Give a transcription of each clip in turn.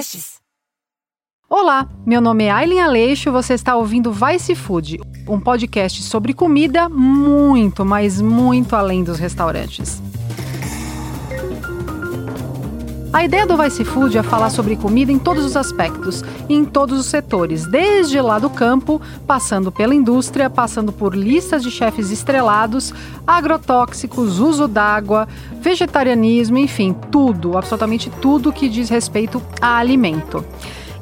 podcasts. Olá, meu nome é Aileen Aleixo você está ouvindo Vice Food, um podcast sobre comida muito, mas muito além dos restaurantes. A ideia do Vice Food é falar sobre comida em todos os aspectos e em todos os setores, desde lá do campo, passando pela indústria, passando por listas de chefes estrelados, agrotóxicos, uso d'água, vegetarianismo, enfim, tudo, absolutamente tudo que diz respeito a alimento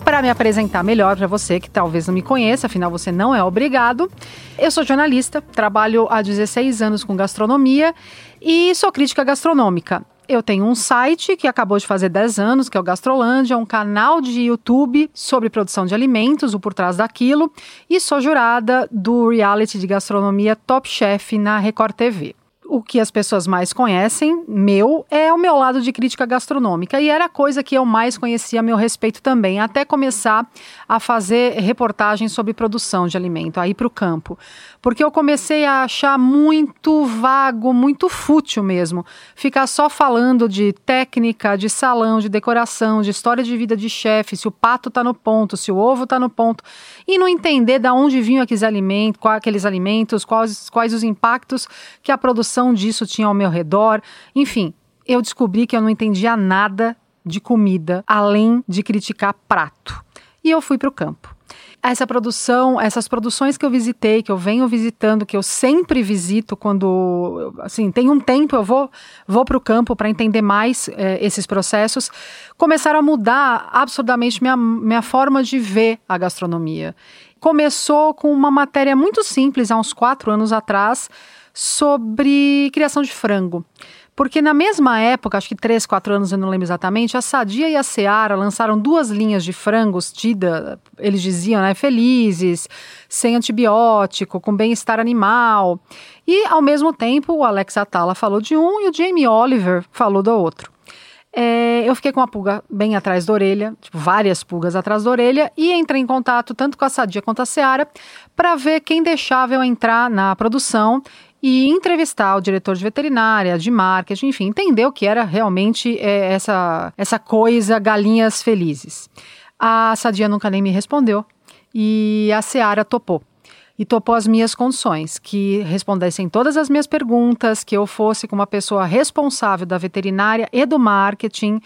para me apresentar melhor para você que talvez não me conheça, afinal você não é obrigado. Eu sou jornalista, trabalho há 16 anos com gastronomia e sou crítica gastronômica. Eu tenho um site que acabou de fazer 10 anos, que é o Gastrolândia, um canal de YouTube sobre produção de alimentos, o Por Trás daquilo, e sou jurada do reality de gastronomia Top Chef na Record TV o que as pessoas mais conhecem, meu, é o meu lado de crítica gastronômica. E era a coisa que eu mais conhecia a meu respeito também, até começar a fazer reportagens sobre produção de alimento, aí para o campo. Porque eu comecei a achar muito vago, muito fútil mesmo. Ficar só falando de técnica, de salão, de decoração, de história de vida de chefe, se o pato está no ponto, se o ovo está no ponto. E não entender de onde vinham aqueles alimentos, quais aqueles alimentos, quais, quais os impactos que a produção noção disso tinha ao meu redor. Enfim, eu descobri que eu não entendia nada de comida além de criticar prato. E eu fui para o campo. Essa produção, essas produções que eu visitei, que eu venho visitando, que eu sempre visito quando, assim, tem um tempo eu vou vou para o campo para entender mais é, esses processos, começaram a mudar absurdamente minha, minha forma de ver a gastronomia. Começou com uma matéria muito simples há uns quatro anos atrás, sobre criação de frango. Porque na mesma época, acho que três, quatro anos, eu não lembro exatamente, a Sadia e a Seara lançaram duas linhas de frangos, tida, eles diziam, né, felizes, sem antibiótico, com bem-estar animal. E, ao mesmo tempo, o Alex Atala falou de um e o Jamie Oliver falou do outro. É, eu fiquei com uma pulga bem atrás da orelha, tipo, várias pulgas atrás da orelha, e entrei em contato tanto com a Sadia quanto a Seara para ver quem deixava eu entrar na produção e entrevistar o diretor de veterinária, de marketing, enfim, entender o que era realmente é, essa, essa coisa galinhas felizes. A Sadia nunca nem me respondeu e a Seara topou. E topou as minhas condições, que respondessem todas as minhas perguntas, que eu fosse com uma pessoa responsável da veterinária e do marketing,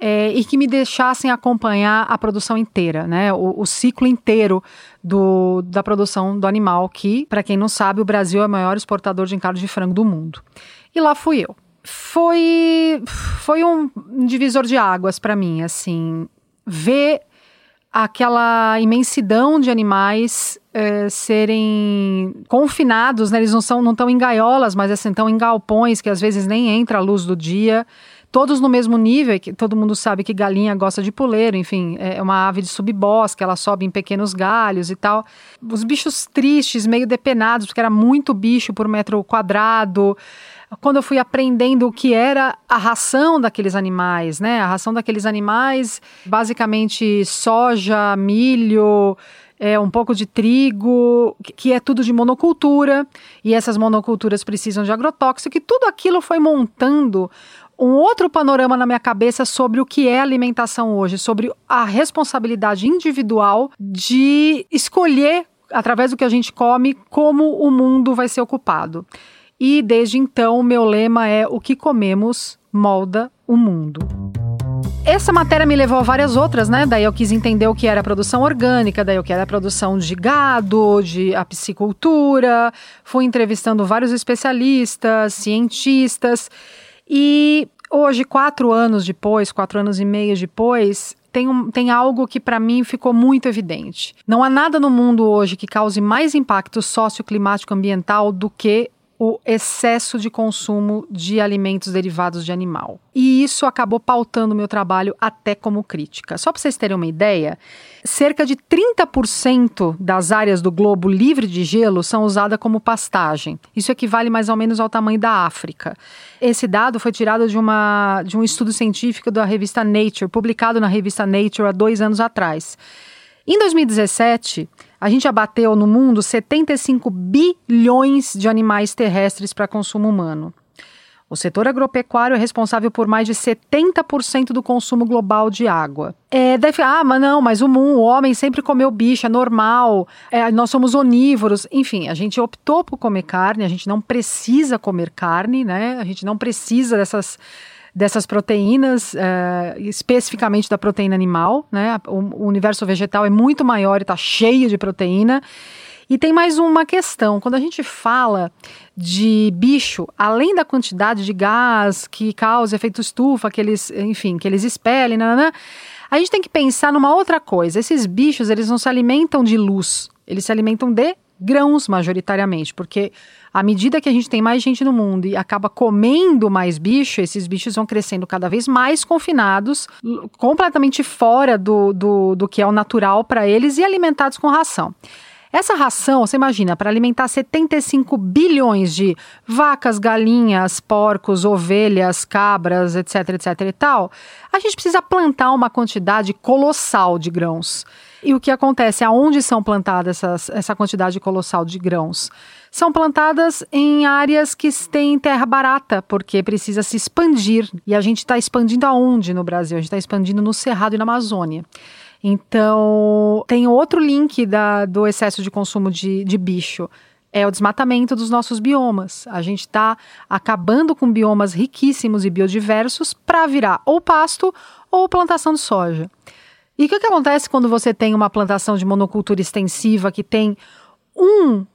é, e que me deixassem acompanhar a produção inteira, né? O, o ciclo inteiro do, da produção do animal, que, para quem não sabe, o Brasil é o maior exportador de encargo de frango do mundo. E lá fui eu. Foi, foi um divisor de águas para mim, assim, ver aquela imensidão de animais é, serem confinados, né? Eles não são, não estão em gaiolas, mas assim, estão em galpões que às vezes nem entra a luz do dia todos no mesmo nível, que todo mundo sabe que galinha gosta de puleiro, enfim, é uma ave de subbosque, ela sobe em pequenos galhos e tal. Os bichos tristes, meio depenados, porque era muito bicho por metro quadrado. Quando eu fui aprendendo o que era a ração daqueles animais, né? A ração daqueles animais, basicamente soja, milho, é, um pouco de trigo, que é tudo de monocultura, e essas monoculturas precisam de agrotóxico, e tudo aquilo foi montando um outro panorama na minha cabeça sobre o que é alimentação hoje, sobre a responsabilidade individual de escolher, através do que a gente come, como o mundo vai ser ocupado. E desde então, o meu lema é: o que comemos molda o mundo. Essa matéria me levou a várias outras, né? Daí eu quis entender o que era a produção orgânica, daí o que era a produção de gado, de a piscicultura. Fui entrevistando vários especialistas, cientistas. E hoje, quatro anos depois, quatro anos e meio depois, tem, um, tem algo que para mim ficou muito evidente. Não há nada no mundo hoje que cause mais impacto socioclimático ambiental do que o excesso de consumo de alimentos derivados de animal. E isso acabou pautando meu trabalho até como crítica. Só para vocês terem uma ideia, cerca de 30% das áreas do globo livre de gelo são usadas como pastagem. Isso equivale mais ou menos ao tamanho da África. Esse dado foi tirado de, uma, de um estudo científico da revista Nature, publicado na revista Nature há dois anos atrás. Em 2017, a gente abateu no mundo 75 bilhões de animais terrestres para consumo humano. O setor agropecuário é responsável por mais de 70% do consumo global de água. É, deve, ah, mas não, mas o, o homem sempre comeu bicho, é normal, é, nós somos onívoros. Enfim, a gente optou por comer carne, a gente não precisa comer carne, né? A gente não precisa dessas dessas proteínas, uh, especificamente da proteína animal, né? O, o universo vegetal é muito maior e está cheio de proteína. E tem mais uma questão: quando a gente fala de bicho, além da quantidade de gás que causa efeito estufa, que eles, enfim, que eles expelem, nanana, a gente tem que pensar numa outra coisa. Esses bichos, eles não se alimentam de luz, eles se alimentam de grãos majoritariamente, porque à medida que a gente tem mais gente no mundo e acaba comendo mais bicho, esses bichos vão crescendo cada vez mais confinados, completamente fora do, do, do que é o natural para eles e alimentados com ração. Essa ração, você imagina, para alimentar 75 bilhões de vacas, galinhas, porcos, ovelhas, cabras, etc, etc e tal, a gente precisa plantar uma quantidade colossal de grãos. E o que acontece? Aonde são plantadas essas, essa quantidade colossal de grãos? São plantadas em áreas que têm terra barata, porque precisa se expandir. E a gente está expandindo aonde no Brasil? A gente está expandindo no Cerrado e na Amazônia. Então, tem outro link da, do excesso de consumo de, de bicho. É o desmatamento dos nossos biomas. A gente está acabando com biomas riquíssimos e biodiversos para virar ou pasto ou plantação de soja. E o que, que acontece quando você tem uma plantação de monocultura extensiva que tem um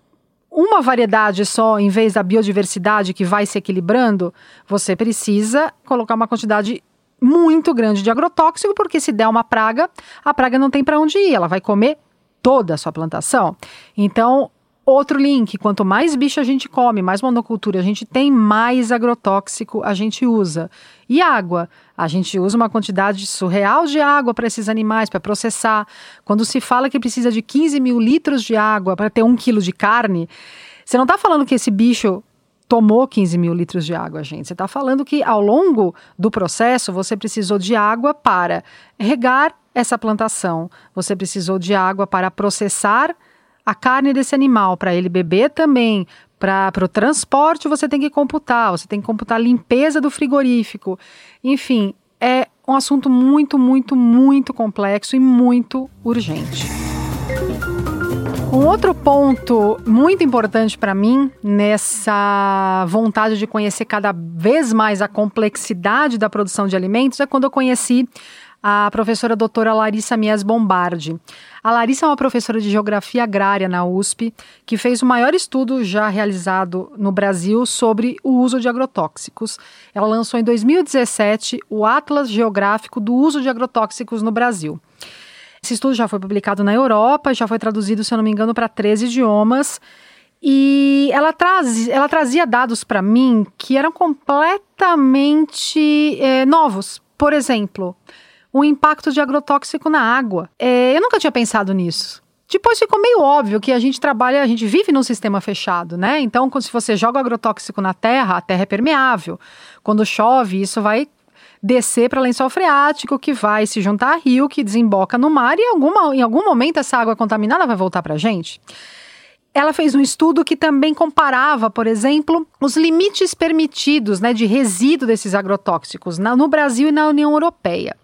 uma variedade só, em vez da biodiversidade que vai se equilibrando, você precisa colocar uma quantidade muito grande de agrotóxico, porque se der uma praga, a praga não tem para onde ir, ela vai comer toda a sua plantação. Então, outro link: quanto mais bicho a gente come, mais monocultura a gente tem, mais agrotóxico a gente usa. E água? A gente usa uma quantidade surreal de água para esses animais, para processar. Quando se fala que precisa de 15 mil litros de água para ter um quilo de carne, você não está falando que esse bicho tomou 15 mil litros de água, gente. Você está falando que ao longo do processo você precisou de água para regar essa plantação, você precisou de água para processar a carne desse animal, para ele beber também. Para o transporte você tem que computar, você tem que computar a limpeza do frigorífico. Enfim, é um assunto muito, muito, muito complexo e muito urgente. Um outro ponto muito importante para mim nessa vontade de conhecer cada vez mais a complexidade da produção de alimentos é quando eu conheci a professora doutora Larissa Mies Bombardi. A Larissa é uma professora de geografia agrária na USP, que fez o maior estudo já realizado no Brasil sobre o uso de agrotóxicos. Ela lançou em 2017 o Atlas Geográfico do Uso de Agrotóxicos no Brasil. Esse estudo já foi publicado na Europa, já foi traduzido, se eu não me engano, para 13 idiomas. E ela, traz, ela trazia dados para mim que eram completamente é, novos. Por exemplo, o impacto de agrotóxico na água. É, eu nunca tinha pensado nisso. Depois ficou meio óbvio que a gente trabalha, a gente vive num sistema fechado, né? Então, se você joga agrotóxico na terra, a terra é permeável. Quando chove, isso vai descer para lençol freático, que vai se juntar a rio, que desemboca no mar, e em, alguma, em algum momento essa água contaminada vai voltar para a gente. Ela fez um estudo que também comparava, por exemplo, os limites permitidos né, de resíduo desses agrotóxicos na, no Brasil e na União Europeia.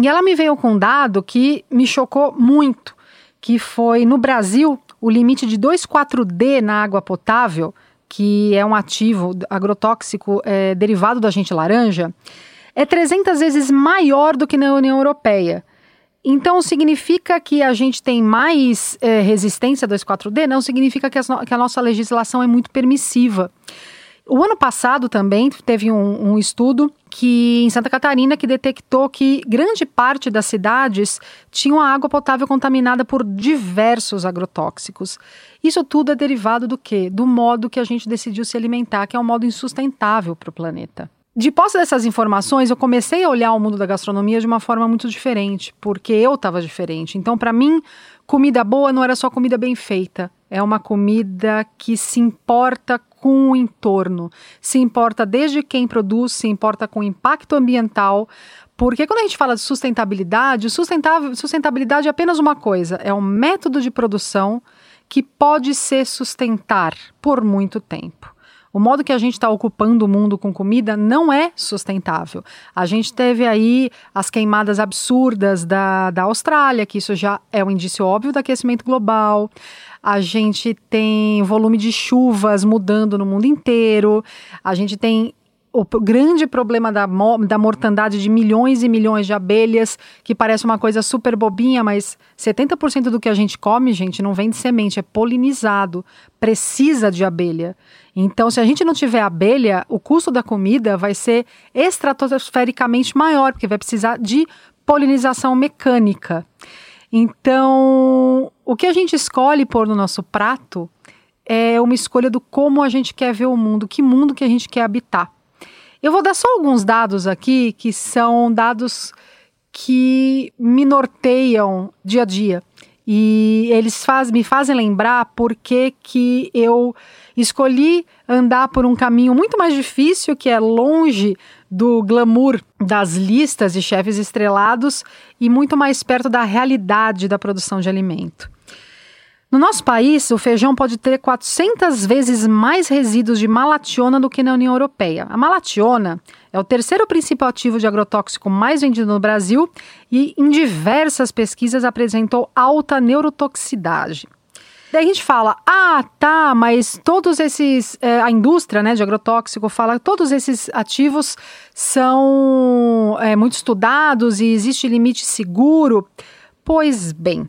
E ela me veio com um dado que me chocou muito, que foi no Brasil o limite de 2,4-D na água potável, que é um ativo agrotóxico é, derivado do agente laranja, é 300 vezes maior do que na União Europeia. Então, significa que a gente tem mais é, resistência 2,4-D? Não significa que, que, a nossa legislação é muito permissiva. O ano passado também teve um, um, estudo que em Santa Catarina que detectou que grande parte das cidades tinham a água potável contaminada por diversos agrotóxicos. Isso tudo é derivado do quê? Do modo que a gente decidiu se alimentar, que é um modo insustentável para o planeta. De posse dessas informações, eu comecei a olhar o mundo da gastronomia de uma forma muito diferente, porque eu estava diferente. Então, para mim, comida boa não era só comida bem feita, é uma comida que se importa com o entorno, se importa desde quem produz, se importa com o impacto ambiental. Porque quando a gente fala de sustentabilidade, sustentabilidade é apenas uma coisa, é um método de produção que pode se sustentar por muito tempo. O modo que a gente está ocupando o mundo com comida não é sustentável. A gente teve aí as queimadas absurdas da, da Austrália, que isso já é um indício óbvio do aquecimento global. A gente tem volume de chuvas mudando no mundo inteiro. A gente tem o grande problema da, da mortandade de milhões e milhões de abelhas, que parece uma coisa super bobinha, mas 70% do que a gente come, gente, não vem de semente, é polinizado, precisa de abelha. Então, se a gente não tiver abelha, o custo da comida vai ser estratosfericamente maior, porque vai precisar de polinização mecânica. Então, o que a gente escolhe pôr no nosso prato é uma escolha do como a gente quer ver o mundo, que mundo que a gente quer habitar. Eu vou dar só alguns dados aqui que são dados que me norteiam dia a dia. E eles faz, me fazem lembrar por que, que eu escolhi andar por um caminho muito mais difícil, que é longe do glamour das listas de chefes estrelados e muito mais perto da realidade da produção de alimento. No nosso país, o feijão pode ter 400 vezes mais resíduos de malationa do que na União Europeia. A malationa é o terceiro principal ativo de agrotóxico mais vendido no Brasil e, em diversas pesquisas, apresentou alta neurotoxicidade. Daí a gente fala, ah, tá, mas todos esses, é, a indústria né, de agrotóxico fala, todos esses ativos são é, muito estudados e existe limite seguro. Pois bem,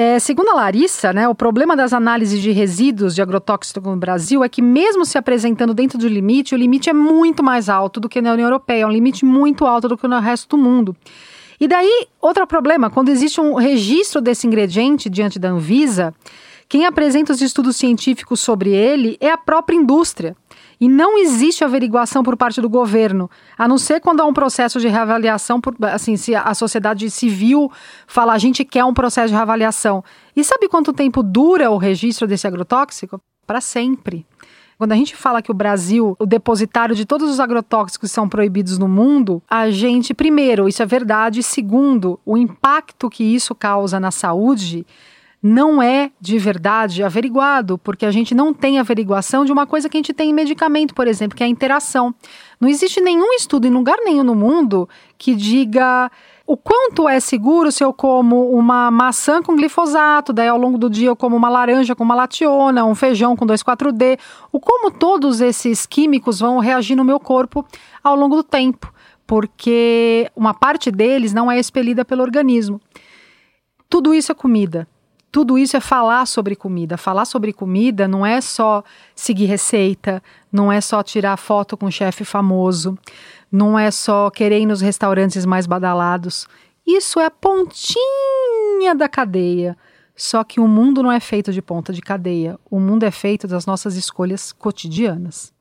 é, segundo a Larissa, né, o problema das análises de resíduos de agrotóxicos no Brasil é que, mesmo se apresentando dentro do limite, o limite é muito mais alto do que na União Europeia, é um limite muito alto do que no resto do mundo. E daí, outro problema, quando existe um registro desse ingrediente diante da Anvisa, quem apresenta os estudos científicos sobre ele é a própria indústria. E não existe averiguação por parte do governo, a não ser quando há um processo de reavaliação, por, assim, se a sociedade civil fala a gente quer um processo de reavaliação. E sabe quanto tempo dura o registro desse agrotóxico? Para sempre. Quando a gente fala que o Brasil, o depositário de todos os agrotóxicos são proibidos no mundo, a gente, primeiro, isso é verdade, segundo, o impacto que isso causa na saúde não é de verdade averiguado, porque a gente não tem averiguação de uma coisa que a gente tem em medicamento, por exemplo, que é a interação. Não existe nenhum estudo em lugar nenhum no mundo que diga o quanto é seguro se eu como uma maçã com glifosato, daí ao longo do dia eu como uma laranja com malationa, um feijão com 2,4-D, o como todos esses químicos vão reagir no meu corpo ao longo do tempo, porque uma parte deles não é expelida pelo organismo. Tudo isso é comida tudo isso é falar sobre comida. Falar sobre comida não é só seguir receita, não é só tirar foto com um chefe famoso, não é só querer ir nos restaurantes mais badalados. Isso é a pontinha da cadeia. Só que o mundo não é feito de ponta de cadeia. O mundo é feito das nossas escolhas cotidianas.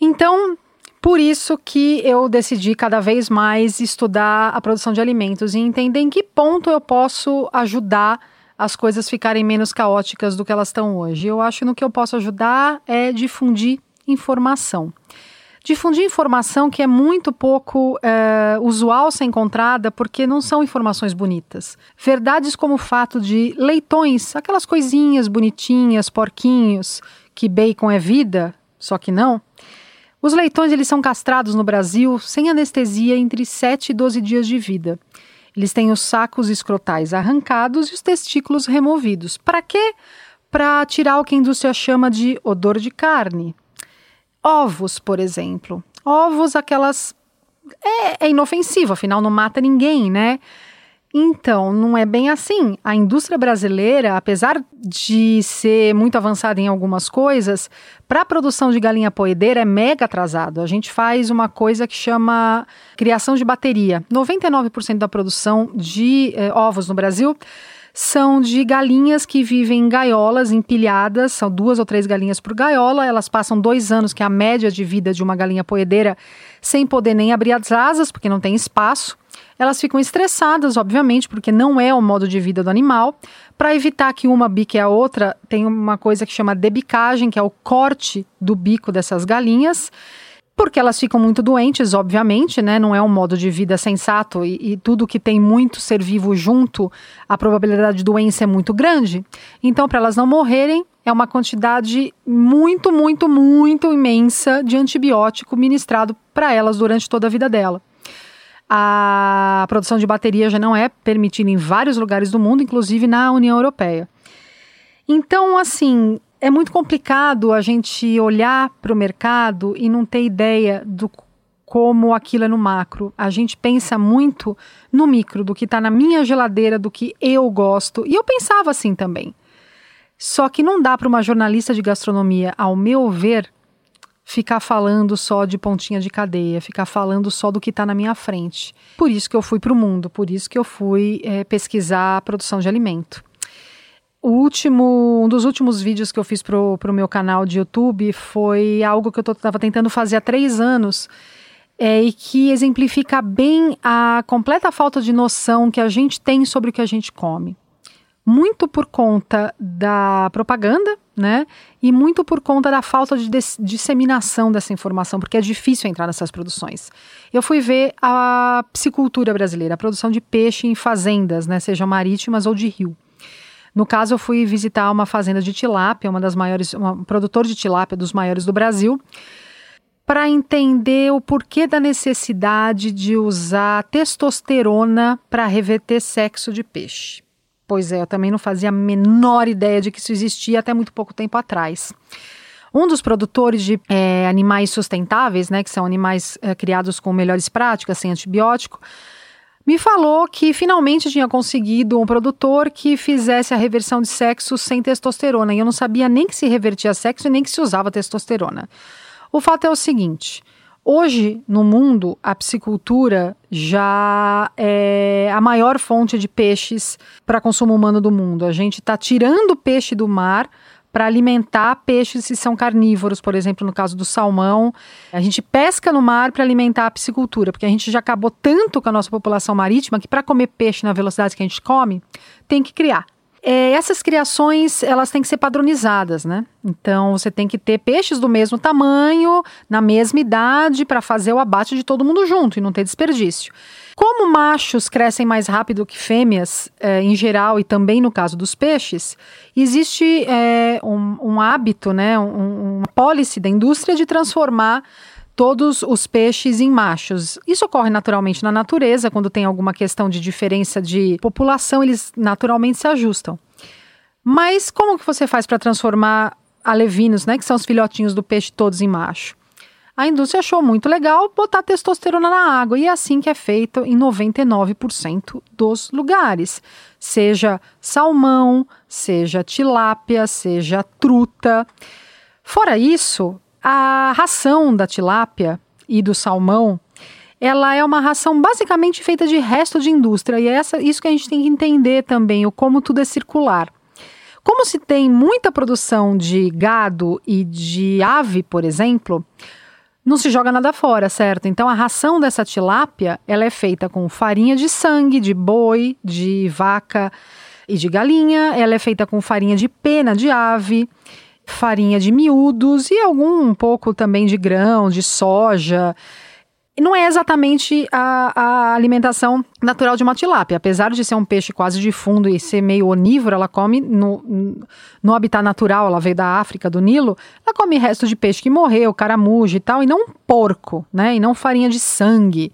Então, por isso que eu decidi cada vez mais estudar a produção de alimentos e entender em que ponto eu posso ajudar as coisas ficarem menos caóticas do que elas estão hoje. Eu acho que no que eu posso ajudar é difundir informação. Difundir informação que é muito pouco é, usual ser encontrada porque não são informações bonitas. Verdades como o fato de leitões, aquelas coisinhas bonitinhas, porquinhos, que bacon é vida, só que não. Os leitões eles são castrados no Brasil sem anestesia entre 7 e 12 dias de vida. Eles têm os sacos escrotais arrancados e os testículos removidos. Para quê? Para tirar o que a indústria chama de odor de carne. Ovos, por exemplo. Ovos, aquelas. É, é inofensivo, afinal não mata ninguém, né? Então, não é bem assim. A indústria brasileira, apesar de ser muito avançada em algumas coisas, para a produção de galinha poedeira é mega atrasado. A gente faz uma coisa que chama criação de bateria. 99% da produção de eh, ovos no Brasil são de galinhas que vivem em gaiolas empilhadas, são duas ou três galinhas por gaiola, elas passam dois anos, que é a média de vida de uma galinha poedeira, sem poder nem abrir as asas, porque não tem espaço elas ficam estressadas, obviamente, porque não é o modo de vida do animal. Para evitar que uma bique a outra, tem uma coisa que chama debicagem, que é o corte do bico dessas galinhas. porque elas ficam muito doentes, obviamente, né? Não é um modo de vida sensato e, e, tudo que tem muito ser vivo junto, a probabilidade de doença é muito grande. Então, para elas não morrerem, é uma quantidade muito, muito, muito imensa de antibiótico ministrado para elas durante toda a vida dela. A produção de bateria já não é permitida em vários lugares do mundo, inclusive na União Europeia. Então, assim, é muito complicado a gente olhar para o mercado e não ter ideia do como aquilo é no macro. A gente pensa muito no micro, do que está na minha geladeira, do que eu gosto. E eu pensava assim também. Só que não dá para uma jornalista de gastronomia, ao meu ver, ficar falando só de pontinha de cadeia, ficar falando só do que está na minha frente. Por isso que eu fui para o mundo, por isso que eu fui é, pesquisar a produção de alimento. O último, um dos últimos vídeos que eu fiz pro, pro meu canal de YouTube foi algo que eu estava tentando fazer há três anos é, e que exemplifica bem a completa falta de noção que a gente tem sobre o que a gente come. Muito por conta da propaganda, né? E muito por conta da falta de disseminação dessa informação, porque é difícil entrar nessas produções. Eu fui ver a piscicultura brasileira, a produção de peixe em fazendas, né? Sejam marítimas ou de rio. No caso, eu fui visitar uma fazenda de tilápia, uma das maiores, um produtor de tilápia dos maiores do Brasil, para entender o porquê da necessidade de usar testosterona para reverter sexo de peixe. Pois é, eu também não fazia a menor ideia de que isso existia até muito pouco tempo atrás. Um dos produtores de é, animais sustentáveis, né, que são animais é, criados com melhores práticas, sem antibiótico, me falou que finalmente tinha conseguido um produtor que fizesse a reversão de sexo sem testosterona. E eu não sabia nem que se revertia sexo e nem que se usava testosterona. O fato é o seguinte. Hoje, no mundo, a piscicultura já é a maior fonte de peixes para consumo humano do mundo. A gente está tirando peixe do mar para alimentar peixes que são carnívoros, por exemplo, no caso do salmão. A gente pesca no mar para alimentar a piscicultura, porque a gente já acabou tanto com a nossa população marítima que para comer peixe na velocidade que a gente come, tem que criar. É, essas criações elas têm que ser padronizadas, né? Então você tem que ter peixes do mesmo tamanho, na mesma idade, para fazer o abate de todo mundo junto e não ter desperdício. Como machos crescem mais rápido que fêmeas, é, em geral, e também no caso dos peixes, existe é, um, um, hábito, né, um, uma policy da indústria de transformar todos os peixes em machos. Isso ocorre naturalmente na natureza, quando tem alguma questão de diferença de população, eles naturalmente se ajustam. Mas como que você faz para transformar alevinos, né, que são os filhotinhos do peixe, todos em macho? a indústria achou muito legal botar testosterona na água. E é assim que é feito em 99% dos lugares. Seja salmão, seja tilápia, seja truta. Fora isso, a ração da tilápia e do salmão ela é uma ração basicamente feita de resto de indústria. E é essa, isso que a gente tem que entender também, o como tudo é circular. Como se tem muita produção de gado e de ave, por exemplo, não se joga nada fora, certo? Então a ração dessa tilápia, ela é feita com farinha de sangue, de boi, de vaca e de galinha, ela é feita com farinha de pena de ave, farinha de miúdos e algum um pouco também de grão, de soja não é exatamente a, a, alimentação natural de uma tilápia. Apesar de ser um peixe quase de fundo e ser meio onívoro, ela come no, no habitat natural, ela veio da África, do Nilo, ela come resto de peixe que morreu, caramujo e tal, e não porco, né? E não farinha de sangue.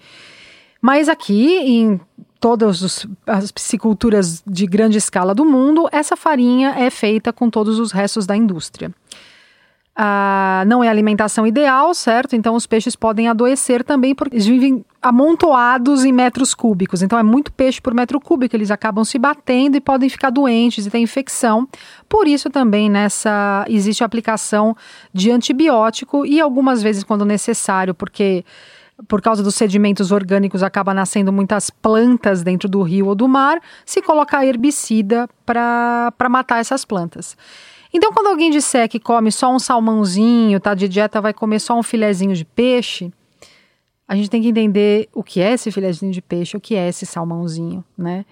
Mas aqui, em todas as pisciculturas de grande escala do mundo, essa farinha é feita com todos os restos da indústria. Ah, não é alimentação ideal, certo? Então os peixes podem adoecer também porque eles vivem amontoados em metros cúbicos. Então é muito peixe por metro cúbico, eles acabam se batendo e podem ficar doentes e ter infecção. Por isso também nessa existe a aplicação de antibiótico e algumas vezes quando necessário, porque por causa dos sedimentos orgânicos acaba nascendo muitas plantas dentro do rio ou do mar, se colocar herbicida para matar essas plantas. Então, quando alguém disser que come só um salmãozinho, tá de dieta, vai comer só um filezinho de peixe, a gente tem que entender o que é esse filezinho de peixe, o que é esse salmãozinho, né?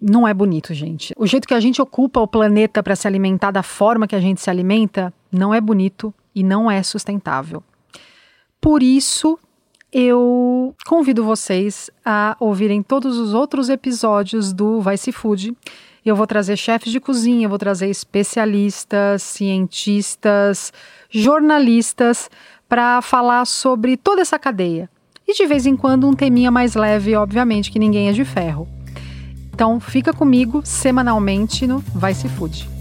Não é bonito, gente. O jeito que a gente ocupa o planeta para se alimentar da forma que a gente se alimenta não é bonito e não é sustentável. Por isso, eu convido vocês a ouvirem todos os outros episódios do Vice Food. Eu vou trazer chefes de cozinha, vou trazer especialistas, cientistas, jornalistas para falar sobre toda essa cadeia. E de vez em quando um teminha mais leve, obviamente, que ninguém é de ferro. Então fica comigo semanalmente no Vice Food.